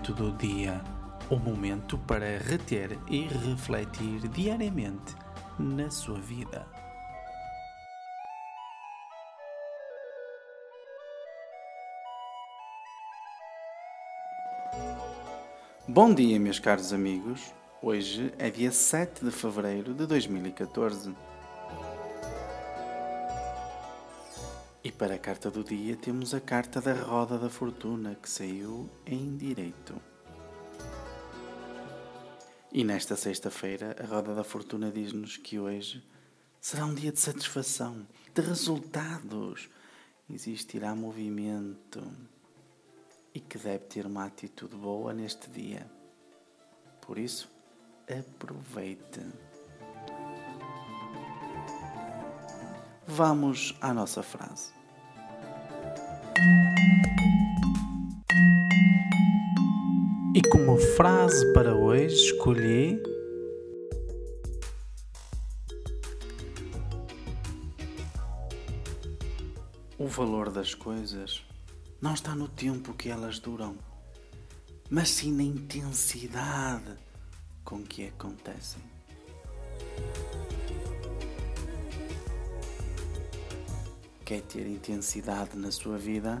momento do dia, o momento para reter e refletir diariamente na sua vida. Bom dia, meus caros amigos. Hoje é dia 7 de fevereiro de 2014. E para a carta do dia temos a carta da Roda da Fortuna que saiu em direito. E nesta sexta-feira a Roda da Fortuna diz-nos que hoje será um dia de satisfação, de resultados. Existirá movimento e que deve ter uma atitude boa neste dia. Por isso, aproveite. Vamos à nossa frase. E como frase para hoje escolhi O valor das coisas não está no tempo que elas duram, mas sim na intensidade com que acontecem. Quer ter intensidade na sua vida?